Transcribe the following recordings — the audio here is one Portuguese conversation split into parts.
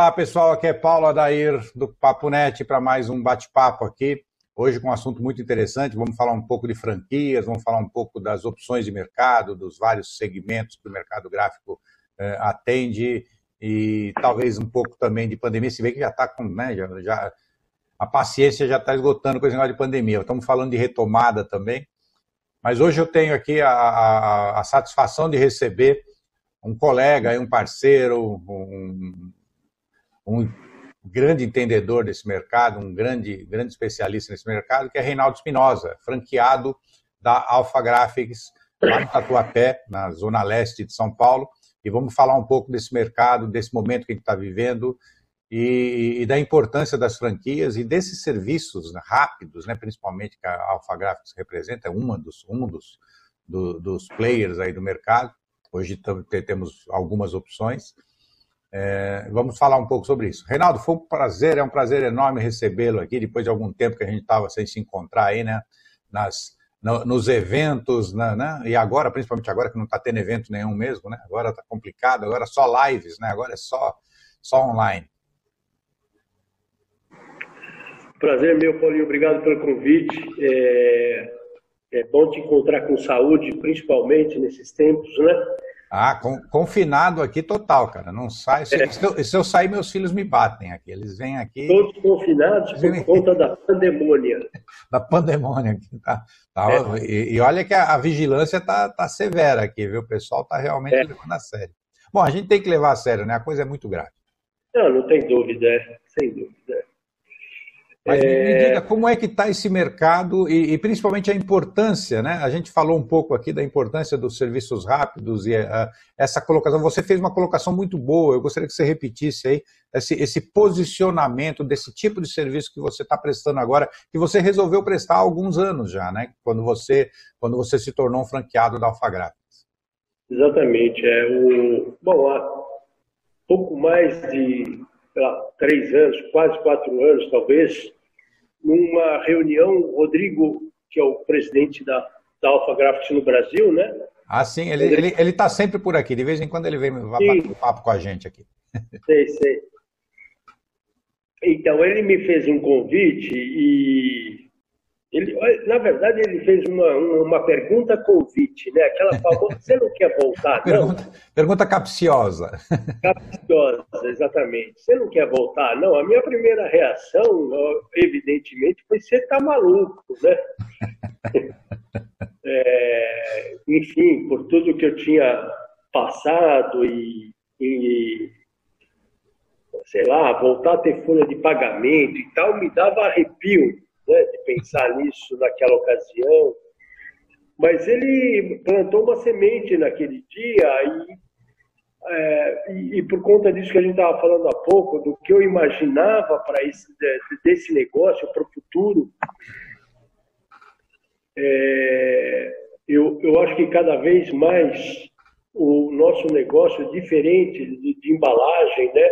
Olá, pessoal. Aqui é Paulo Adair do Papo Net para mais um bate-papo aqui. Hoje com um assunto muito interessante. Vamos falar um pouco de franquias, vamos falar um pouco das opções de mercado, dos vários segmentos que o mercado gráfico eh, atende e talvez um pouco também de pandemia. Se vê que já está com, né, já, já, a paciência já está esgotando com esse negócio de pandemia. Estamos falando de retomada também. Mas hoje eu tenho aqui a, a, a satisfação de receber um colega, um parceiro, um, um grande entendedor desse mercado, um grande, grande especialista nesse mercado, que é Reinaldo Espinosa, franqueado da Alpha Graphics, lá no Tatuapé, na zona leste de São Paulo. E vamos falar um pouco desse mercado, desse momento que a gente está vivendo e, e, da importância das franquias e desses serviços rápidos, né, principalmente que a Alpha Graphics representa, é uma dos, um dos, do, dos players aí do mercado. Hoje temos algumas opções. É, vamos falar um pouco sobre isso. Reinaldo, foi um prazer, é um prazer enorme recebê-lo aqui, depois de algum tempo que a gente estava sem se encontrar aí, né? Nas, no, nos eventos, né, né? E agora, principalmente agora que não está tendo evento nenhum mesmo, né? Agora está complicado, agora só lives, né? Agora é só, só online. Prazer meu, Paulinho. Obrigado pelo convite. É, é bom te encontrar com saúde, principalmente nesses tempos, né? Ah, com, confinado aqui total, cara. Não sai. Se, é. se, eu, se, eu, sair, meus filhos me batem aqui. Eles vêm aqui. Todos confinados por conta da pandemônia. da pandemônia. Tá, tá, é. e, e, olha que a, a vigilância tá, tá severa aqui, viu? O pessoal tá realmente é. levando a sério. Bom, a gente tem que levar a sério, né? A coisa é muito grave. Não, não tem dúvida, é. sem dúvida. Mas é... me diga como é que está esse mercado e, e, principalmente a importância, né? A gente falou um pouco aqui da importância dos serviços rápidos e uh, essa colocação. Você fez uma colocação muito boa. Eu gostaria que você repetisse aí esse, esse posicionamento desse tipo de serviço que você está prestando agora, que você resolveu prestar há alguns anos já, né? Quando você quando você se tornou um franqueado da Alfagraphics. Exatamente. É o bom há pouco mais de lá, três anos, quase quatro anos talvez, numa reunião, Rodrigo, que é o presidente da, da Alpha Graphics no Brasil, né? Ah, sim, ele está ele, ele tá sempre por aqui, de vez em quando ele vem bater um papo com a gente aqui. Sei, sei. Então, ele me fez um convite e ele, na verdade, ele fez uma, uma pergunta convite, né? Aquela famosa, você não quer voltar, pergunta, não? Pergunta capciosa. Capciosa, exatamente. Você não quer voltar, não? A minha primeira reação, evidentemente, foi você tá maluco, né? é, enfim, por tudo que eu tinha passado e, e sei lá, voltar a ter folha de pagamento e tal, me dava arrepio né, de pensar nisso naquela ocasião. Mas ele plantou uma semente naquele dia e, é, e, e, por conta disso que a gente estava falando há pouco, do que eu imaginava para esse desse negócio para o futuro, é, eu, eu acho que cada vez mais o nosso negócio é diferente de, de embalagem, né?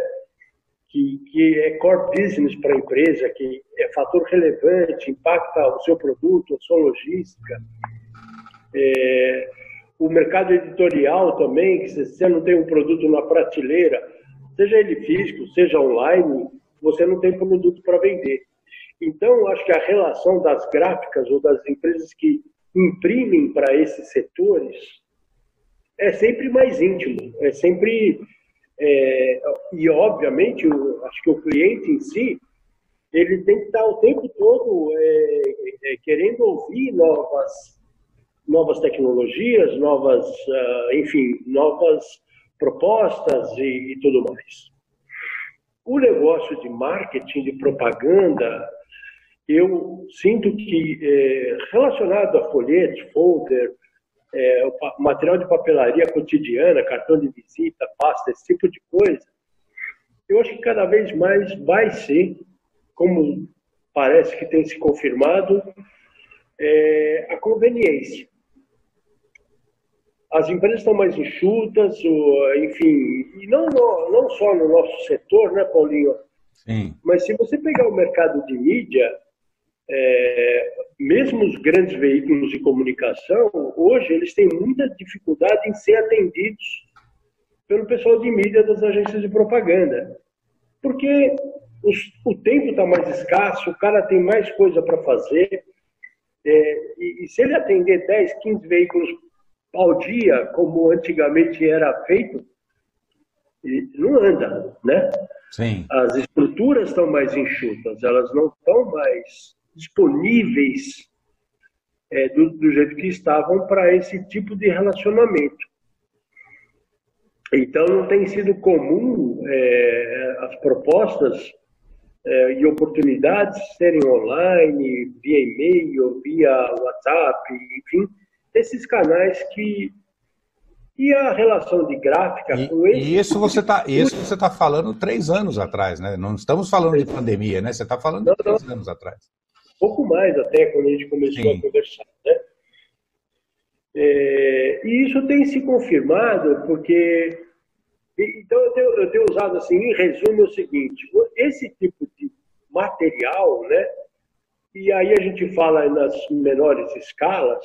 Que, que é core business para a empresa, que é fator relevante, impacta o seu produto, a sua logística. É, o mercado editorial também, que você não tem um produto na prateleira, seja ele físico, seja online, você não tem produto para vender. Então, acho que a relação das gráficas ou das empresas que imprimem para esses setores é sempre mais íntimo, é sempre é, e, obviamente, o, acho que o cliente em si, ele tem que estar o tempo todo é, é, querendo ouvir novas, novas tecnologias, novas, uh, enfim, novas propostas e, e, tudo mais. O negócio de marketing, de propaganda, eu sinto que, é, relacionado a folhetos, folder, é, o material de papelaria cotidiana, cartão de visita, pasta, esse tipo de coisa, eu acho que cada vez mais vai ser, como parece que tem se confirmado, é, a conveniência. As empresas estão mais enxutas, enfim, e não, não só no nosso setor, né, Paulinho? Sim. Mas se você pegar o mercado de mídia, é, mesmo os grandes veículos de comunicação, hoje eles têm muita dificuldade em ser atendidos pelo pessoal de mídia das agências de propaganda. Porque os, o tempo está mais escasso, o cara tem mais coisa para fazer. É, e, e, se ele atender 10, 15 veículos ao dia, como antigamente era feito, não anda, né? Sim. As estruturas estão mais enxutas, elas não estão mais disponíveis é, do, do, jeito que estavam para esse tipo de relacionamento. Então, não tem sido comum é, as propostas é, e oportunidades serem online, via e-mail, via WhatsApp, enfim, esses canais que e a relação de gráfica e, com esse... E isso você está tá falando três anos atrás, né? Não estamos falando de pandemia, né? Você está falando de três não. anos atrás. Pouco mais até, quando a gente começou Sim. a conversar, né? É, e isso tem se confirmado porque... Então, eu tenho, eu tenho usado, assim, em resumo, o seguinte. Esse tipo de material, né? E aí a gente fala nas menores escalas,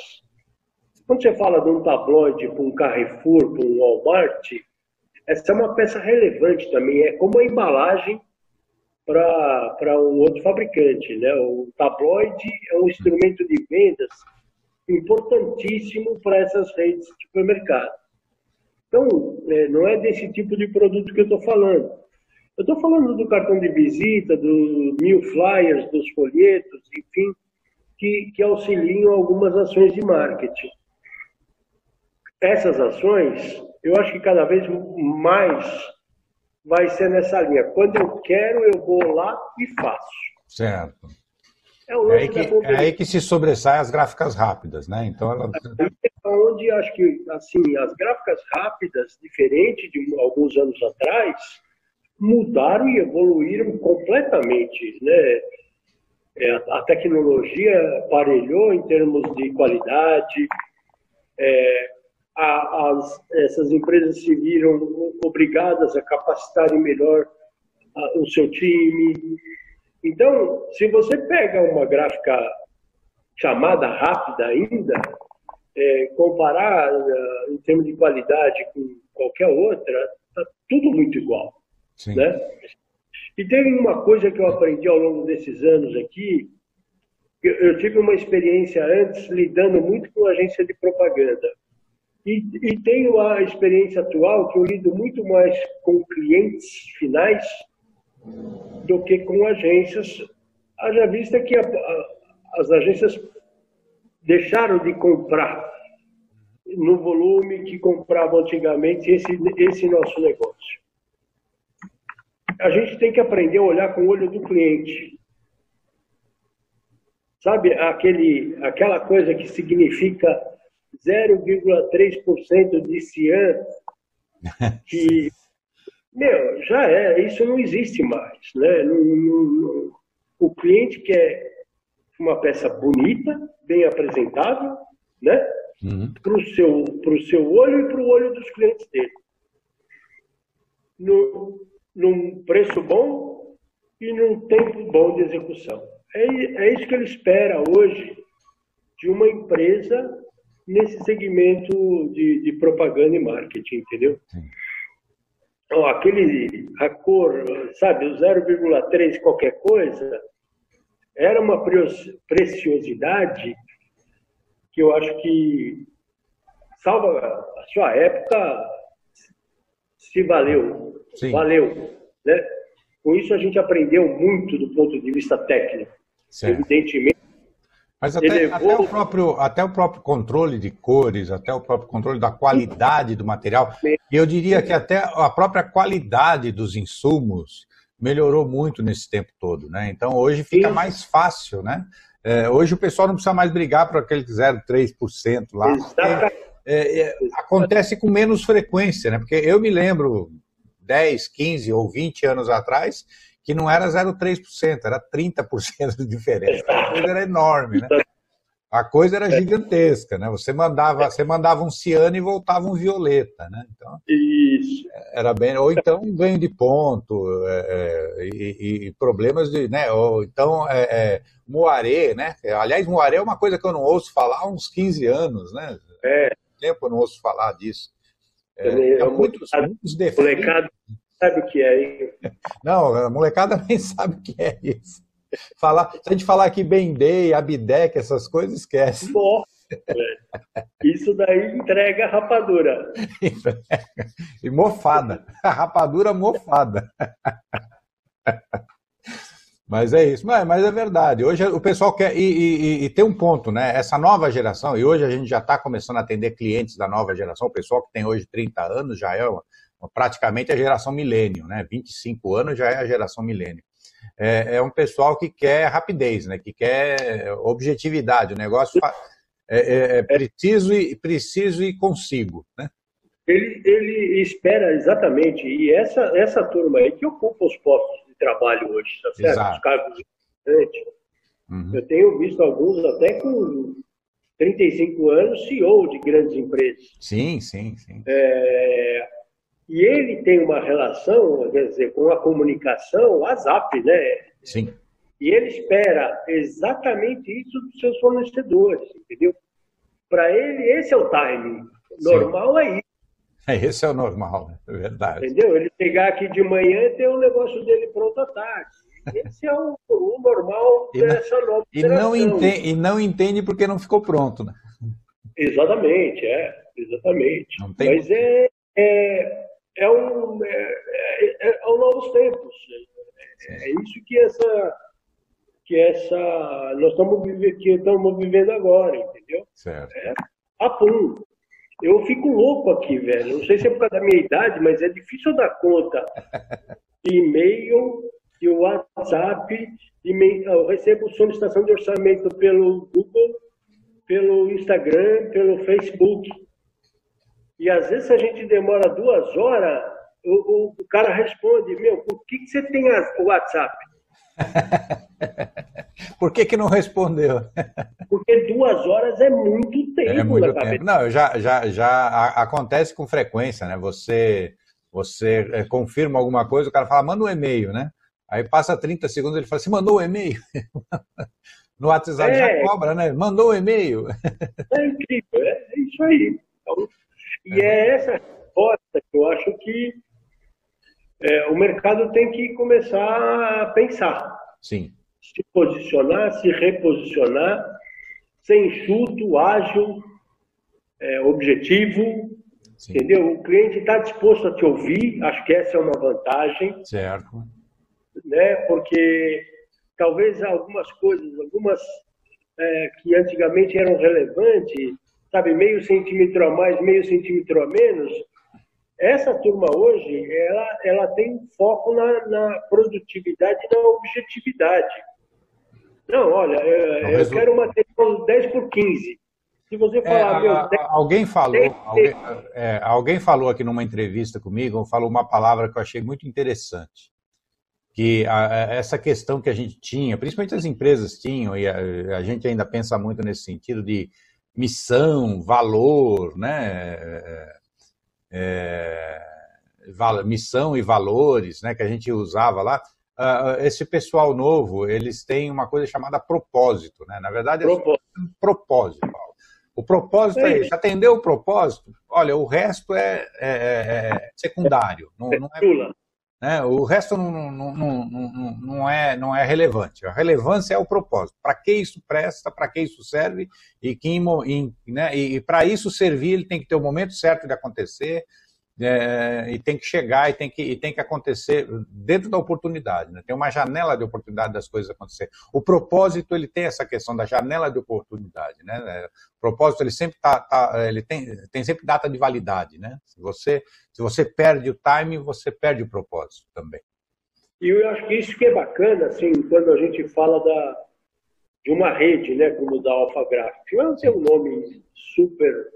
quando você fala de um tabloide para um Carrefour, para um Walmart, essa é uma peça relevante também. É como a embalagem para um outro fabricante. Né? O tabloide é um instrumento de vendas importantíssimo para essas redes de supermercado. Então, é, não é desse tipo de produto que eu estou falando. Eu estou falando do cartão de visita, dos mil flyers, dos folhetos, enfim, que, que auxiliam algumas ações de marketing essas ações, eu acho que cada vez mais vai ser nessa linha. Quando eu quero, eu vou lá e faço. Certo. É, é aí, que, é aí que se sobressai as gráficas rápidas, né? Então ela... É onde acho que assim as gráficas rápidas, diferente de alguns anos atrás, mudaram e evoluíram completamente, né? É, a tecnologia aparelhou em termos de qualidade, é, a, as, essas empresas se viram obrigadas a capacitarem melhor a, o seu time. Então, se você pega uma gráfica chamada rápida ainda, é, comparar é, em termos de qualidade com qualquer outra, está tudo muito igual. Sim. Né? E tem uma coisa que eu aprendi ao longo desses anos aqui, eu tive uma experiência antes lidando muito com agência de propaganda. E, e tenho a experiência atual que eu lido muito mais com clientes finais do que com agências. Haja vista que a, a, as agências deixaram de comprar no volume que compravam antigamente esse, esse nosso negócio. A gente tem que aprender a olhar com o olho do cliente. Sabe aquele, aquela coisa que significa 0,3% de cian, que, meu, já é, isso não existe mais. Né? Não, não, não, o cliente quer uma peça bonita, bem apresentável, né? Uhum. para o seu, pro seu olho e para o olho dos clientes dele. No, num preço bom e num tempo bom de execução. É, é isso que ele espera hoje de uma empresa nesse segmento de, de propaganda e marketing, entendeu? Então, aquele, a cor, sabe, o 0,3 qualquer coisa, era uma preciosidade que eu acho que, salva a sua época, se valeu. Sim. Valeu. Né? Com isso, a gente aprendeu muito do ponto de vista técnico. Certo. Evidentemente, mas até, até, o próprio, até o próprio controle de cores, até o próprio controle da qualidade do material, e eu diria que até a própria qualidade dos insumos melhorou muito nesse tempo todo, né? Então hoje fica mais fácil, né? É, hoje o pessoal não precisa mais brigar por aquele 0,3% lá. É, é, acontece com menos frequência, né? Porque eu me lembro 10, 15 ou 20 anos atrás que não era 0,3%, era 30% de diferença. A coisa era enorme, né? A coisa era gigantesca, né? Você mandava, você mandava um ciano e voltava um violeta, né? Então, Isso. Era bem, ou então ganho de ponto é, é, e, e, problemas de, né? Ou então é, é, moaré, né? Aliás, moaré é uma coisa que eu não ouço falar há uns 15 anos, né? É. Tempo eu não ouço falar disso. É, é muitos, muitos defeitos. Sabe o que é? Não, a molecada nem sabe o que é isso. Falar, se a gente falar aqui bem day, abdec, essas coisas, esquece. Nossa, isso daí entrega rapadura. e mofada. rapadura mofada. Mas é isso, mas, mas é verdade. Hoje o pessoal quer. E, e, e, tem um ponto, né? Essa nova geração, e hoje a gente já está começando a atender clientes da nova geração, o pessoal que tem hoje 30 anos já é uma, praticamente a geração milênio, né? 25 anos já é a geração milênio. É, é, um pessoal que quer rapidez, né? Que quer objetividade. O negócio é, é, é preciso, e, preciso e consigo, né? Ele, ele espera exatamente, e essa, essa turma aí que ocupa os postos de trabalho hoje, tá certo? Exato. Os cargos importantes. Uhum. Eu tenho visto alguns até com 35 anos CEO de grandes empresas. Sim, sim, sim. É, e ele tem uma relação, quer dizer, com a comunicação, WhatsApp, né? Sim. E ele espera exatamente isso dos seus fornecedores, entendeu? Para ele, esse é o timing. Normal Sim. é isso. É, esse é o normal, é verdade. Entendeu? Ele pegar aqui de manhã e ter o negócio dele pronto à tarde. Esse é o, o normal e dessa não, nova e não, entende, e não entende porque não ficou pronto, né? Exatamente, é. Exatamente. Mas é, é, é, um, é, é, é, é novos tempos. É, é, isso que essa que essa nós estamos vivendo, que estamos vivendo agora, entendeu? Certo. É, apum. Eu fico louco aqui, velho. Não sei se é por causa da minha idade, mas é difícil dar conta. E-mail, e WhatsApp, e eu recebo solicitação de orçamento pelo Google, pelo Instagram, pelo Facebook. E às vezes a gente demora duas horas, o, o, o cara responde, meu, por que, que você tem o WhatsApp? Por que, que não respondeu? Porque duas horas é muito tempo. É muito tempo. Não, já, já, já acontece com frequência, né? Você, você é, confirma alguma coisa, o cara fala, manda um e-mail, né? Aí passa 30 segundos, ele fala assim, mandou o um e-mail? no WhatsApp é. já cobra, né? Mandou o um e-mail. É incrível, é isso aí. Então, e é. essa resposta que eu acho que é, o mercado tem que começar a pensar. Sim. Se posicionar, se reposicionar, ser enxuto, ágil, é, objetivo, Sim. entendeu? O cliente está disposto a te ouvir, acho que essa é uma vantagem. Certo. Né? Porque talvez algumas coisas, algumas é, que antigamente eram relevantes, sabe, meio centímetro a mais, meio centímetro a menos, essa turma hoje, ela, ela tem foco na, na produtividade e na objetividade. Não, olha, eu, eu quero uma material 10 por 15. Se você é, falar... É, meu, 10, alguém falou, 10, alguém, é, alguém falou aqui numa entrevista comigo, falou uma palavra que eu achei muito interessante que a, essa questão que a gente tinha, principalmente as empresas tinham, e a, a, gente ainda pensa muito nesse sentido de missão, valor, né? É, é, missão e valores, né, que a gente usava lá, uh, esse pessoal novo, eles têm uma coisa chamada propósito, né? Na verdade, é propósito. um propósito. O propósito é, é esse. Atendeu o propósito, olha, o resto é, é, é, é secundário. Não, não é, né? O resto não, não, não, não, não, é, não é relevante. A relevância é o propósito. Para que isso presta, para que isso serve e, né? e, e para isso servir, ele tem que ter o momento certo de acontecer, é, e tem que chegar e tem que, e tem que acontecer dentro da oportunidade. Né? Tem uma janela de oportunidade das coisas acontecer. O propósito ele tem essa questão da janela de oportunidade. Né? É, o propósito ele sempre tá, tá, ele tem, tem sempre data de validade. Né? Se você se você perde o time, você perde o propósito também. E eu acho que isso que é bacana, assim, quando a gente fala da, de uma rede, né, como da Alpha Graphics. Não é um nome super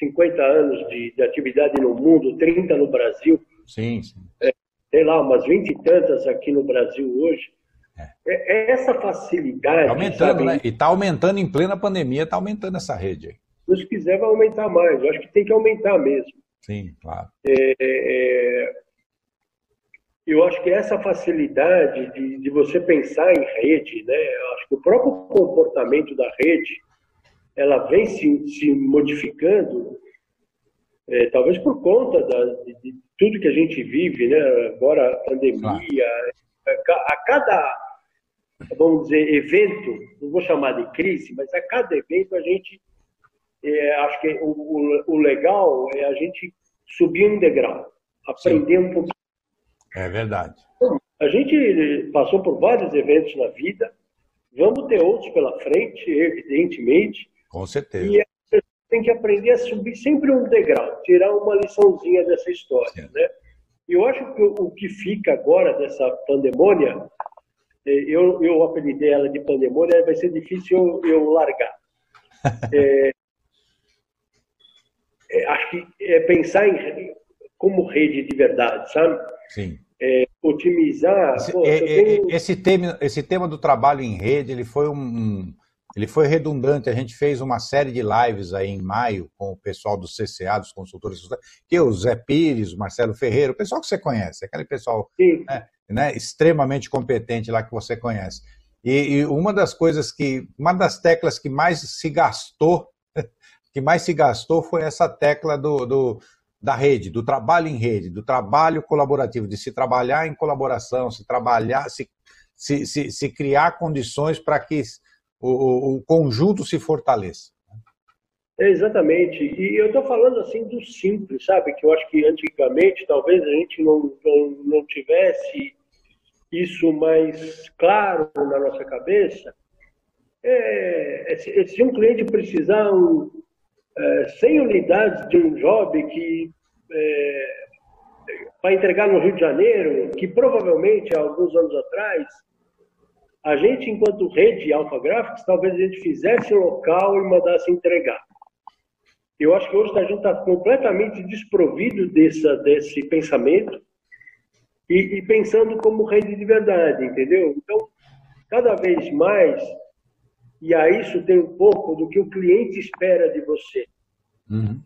50 anos de, de, atividade no mundo, 30 no Brasil. Sim, sim. É, sei lá, umas 20 e tantas aqui no Brasil hoje. É. é, é essa facilidade. Tá aumentando, sabe? né? E está aumentando em plena pandemia, está aumentando essa rede aí. Se quiser, vai aumentar mais. Eu acho que tem que aumentar mesmo. Sim, claro. É, é, eu acho que essa facilidade de, de você pensar em rede, né? Eu acho que o próprio comportamento da rede ela vem se, se modificando É, talvez por conta da, de, de, tudo que a gente vive, né? agora a pandemia, a, a cada, vamos dizer, evento, não vou chamar de crise, mas a cada evento a gente, é, acho que o, o, o, legal é a gente subir um degrau, aprender Sim. um pouquinho. É verdade. A gente passou por vários eventos na vida, vamos ter outros pela frente, evidentemente. Com certeza. E tem que aprender a subir sempre um degrau, tirar uma liçãozinha dessa história, né? E eu acho que o que fica agora dessa pandemônia, é, eu, eu apelidei ela de pandemônia, vai ser difícil eu, eu largar. É, é, acho que é pensar em como rede de verdade, sabe? Sim. É, otimizar. Esse, pô, é, tenho... esse, tema, esse tema do trabalho em rede, ele foi um, ele foi redundante. A gente fez uma série de lives aí em maio com o pessoal do CCA, dos consultores, que é o Zé Pires, o Marcelo Ferreira, o pessoal que você conhece, aquele pessoal né, né, extremamente competente lá que você conhece. E, e, uma das coisas que, uma das teclas que mais se gastou, que mais se gastou foi essa tecla do, do da rede, do trabalho em rede, do trabalho colaborativo, de se trabalhar em colaboração, se trabalhar, se, se, se, se criar condições para que o, o conjunto se fortaleça. exatamente. E eu estou falando assim do simples, sabe? Que eu acho que antigamente talvez a gente não, não, não tivesse isso mais claro na nossa cabeça. É, é se um cliente precisar um, é, 100 unidades de um job que é, para entregar no Rio de Janeiro, que provavelmente há alguns anos atrás a gente, enquanto rede Alpha Graphics, talvez a gente fizesse o local e mandasse entregar. Eu acho que hoje a gente está completamente desprovido dessa, desse pensamento e, e, pensando como rede de verdade, entendeu? Então, cada vez mais, e a isso tem um pouco do que o cliente espera de você. Uhum.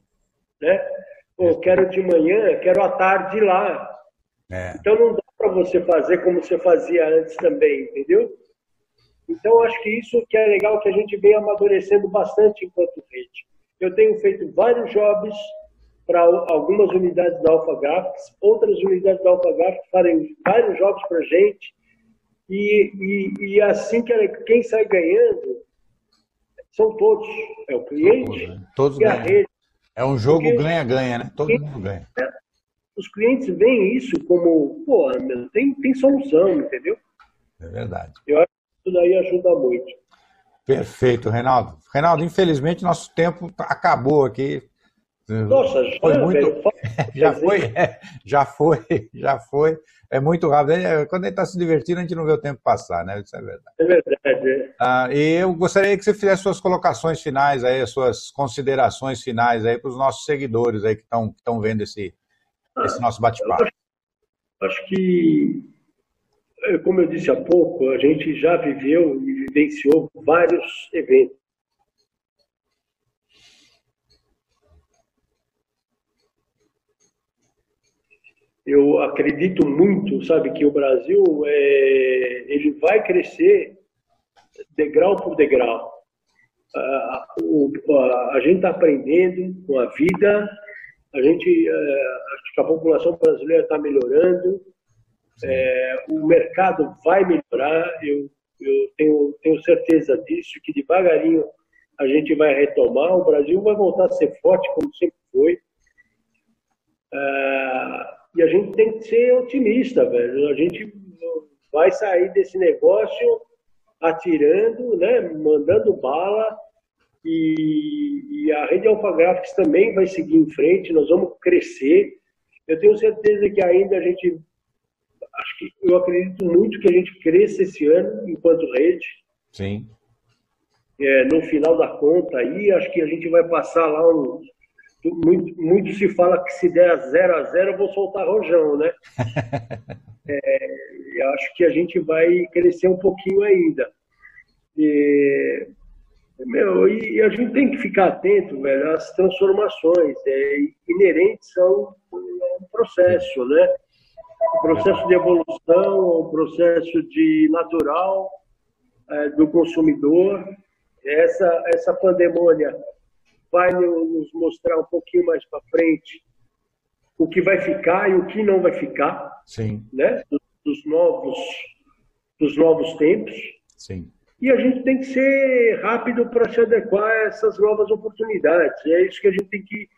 Né? Pô, quero de manhã, quero à tarde lá. É. Então não dá para você fazer como você fazia antes também, entendeu? Então, acho que isso que é legal, que a gente vem amadurecendo bastante enquanto rede. Eu tenho feito vários jobs para algumas unidades da Alpha Graphics, outras unidades da Alpha Graphics fazem vários jobs para a gente, e, e, e, assim que quem sai ganhando são todos. É o cliente né? todos, e a rede. É um jogo ganha-ganha, né? Todo mundo ganha. É, os clientes veem isso como, pô, tem, tem solução, entendeu? É verdade. Eu acho isso daí ajuda muito. Perfeito, Reinaldo. Reinaldo, infelizmente nosso tempo acabou aqui. Nossa, já foi muito. já foi, é, já foi, já foi. É muito rápido. É, quando a gente está se divertindo, a gente não vê o tempo passar, né? Isso é verdade. É verdade. É. Ah, e eu gostaria que você fizesse suas colocações finais aí, suas considerações finais aí para os nossos seguidores aí que estão vendo esse, esse nosso bate-papo. Acho, acho que como eu disse há pouco, a gente já viveu e vivenciou vários eventos. Eu acredito muito, sabe, que o Brasil é, ele vai crescer degrau por degrau. A, a, a gente está aprendendo com a vida, a gente, é, acho que a população brasileira está melhorando, é, o mercado vai melhorar, eu, eu tenho, tenho certeza disso, que devagarinho a gente vai retomar, o Brasil vai voltar a ser forte como sempre foi. É, e a gente tem que ser otimista, velho. A gente vai sair desse negócio atirando, né, mandando bala, e, e a rede Alpha Graphics também vai seguir em frente, nós vamos crescer. Eu tenho certeza que ainda a gente eu acredito muito que a gente cresça esse ano enquanto rede. Sim. É, no final da conta aí, acho que a gente vai passar lá um. Muito, muito se fala que se der 0 a 0 eu vou soltar rojão, né? é, acho que a gente vai crescer um pouquinho ainda. E, meu, e a gente tem que ficar atento, velho, às transformações é, inerentes ao, ao processo, né? O processo de evolução, o processo de natural é, do consumidor. Essa, essa pandemônia vai nos mostrar um pouquinho mais para frente o que vai ficar e o que não vai ficar, Sim. né? Dos novos, dos novos tempos. Sim. E a gente tem que ser rápido para se adequar a essas novas oportunidades. E é isso que a gente tem que,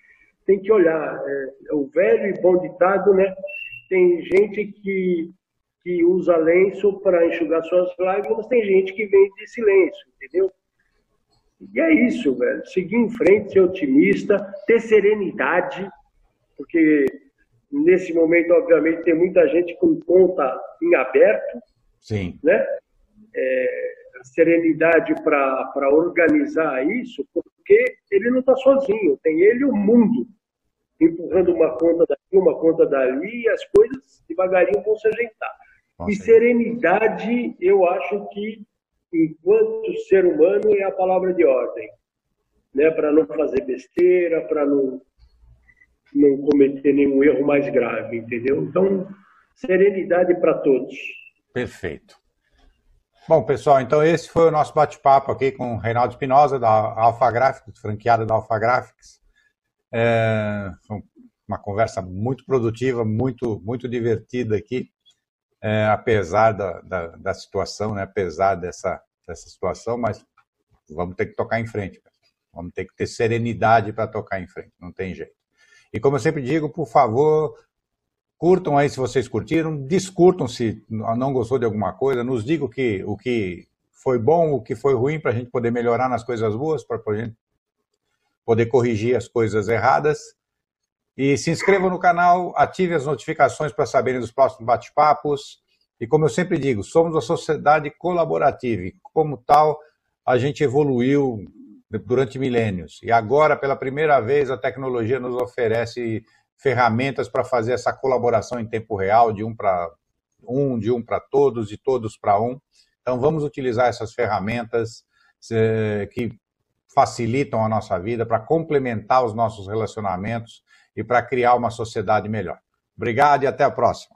tem que olhar. É, o velho e bom ditado, né? Tem gente que, que usa lenço para enxugar suas lágrimas, tem gente que vem de silêncio, entendeu? E é isso, velho. Seguir em frente, ser otimista, ter serenidade, porque nesse momento, obviamente, tem muita gente com conta em aberto. Sim. Né? É, serenidade para organizar isso, porque ele não está sozinho, tem ele e o mundo empurrando uma conta daqui, uma conta dali, e as coisas devagarinho vão se ajeitar. Nossa. E serenidade, eu acho que, enquanto ser humano, é a palavra de ordem. Né? Para não fazer besteira, para não, não cometer nenhum erro mais grave, entendeu? Então, serenidade para todos. Perfeito. Bom, pessoal, então esse foi o nosso bate-papo aqui com o Reinaldo Espinosa, da Alpha Graphics, franqueada da Alpha Graphics. É uma conversa muito produtiva, muito, muito divertida aqui, é, apesar da, da, da, situação, né? apesar dessa, dessa situação, mas vamos ter que tocar em frente. Vamos ter que ter serenidade para tocar em frente, não tem jeito. E como eu sempre digo, por favor, Curtam aí se vocês curtiram, discutam se não gostou de alguma coisa, nos digam que, o que foi bom, o que foi ruim, para a gente poder melhorar nas coisas boas, para a gente poder corrigir as coisas erradas. E se inscrevam no canal, ative as notificações para saberem dos próximos bate-papos. E como eu sempre digo, somos uma sociedade colaborativa e, como tal, a gente evoluiu durante milênios. E agora, pela primeira vez, a tecnologia nos oferece ferramentas para fazer essa colaboração em tempo real, de um para um, de um para todos, de todos para um. Então, vamos utilizar essas ferramentas que facilitam a nossa vida para complementar os nossos relacionamentos e para criar uma sociedade melhor. Obrigado e até a próxima.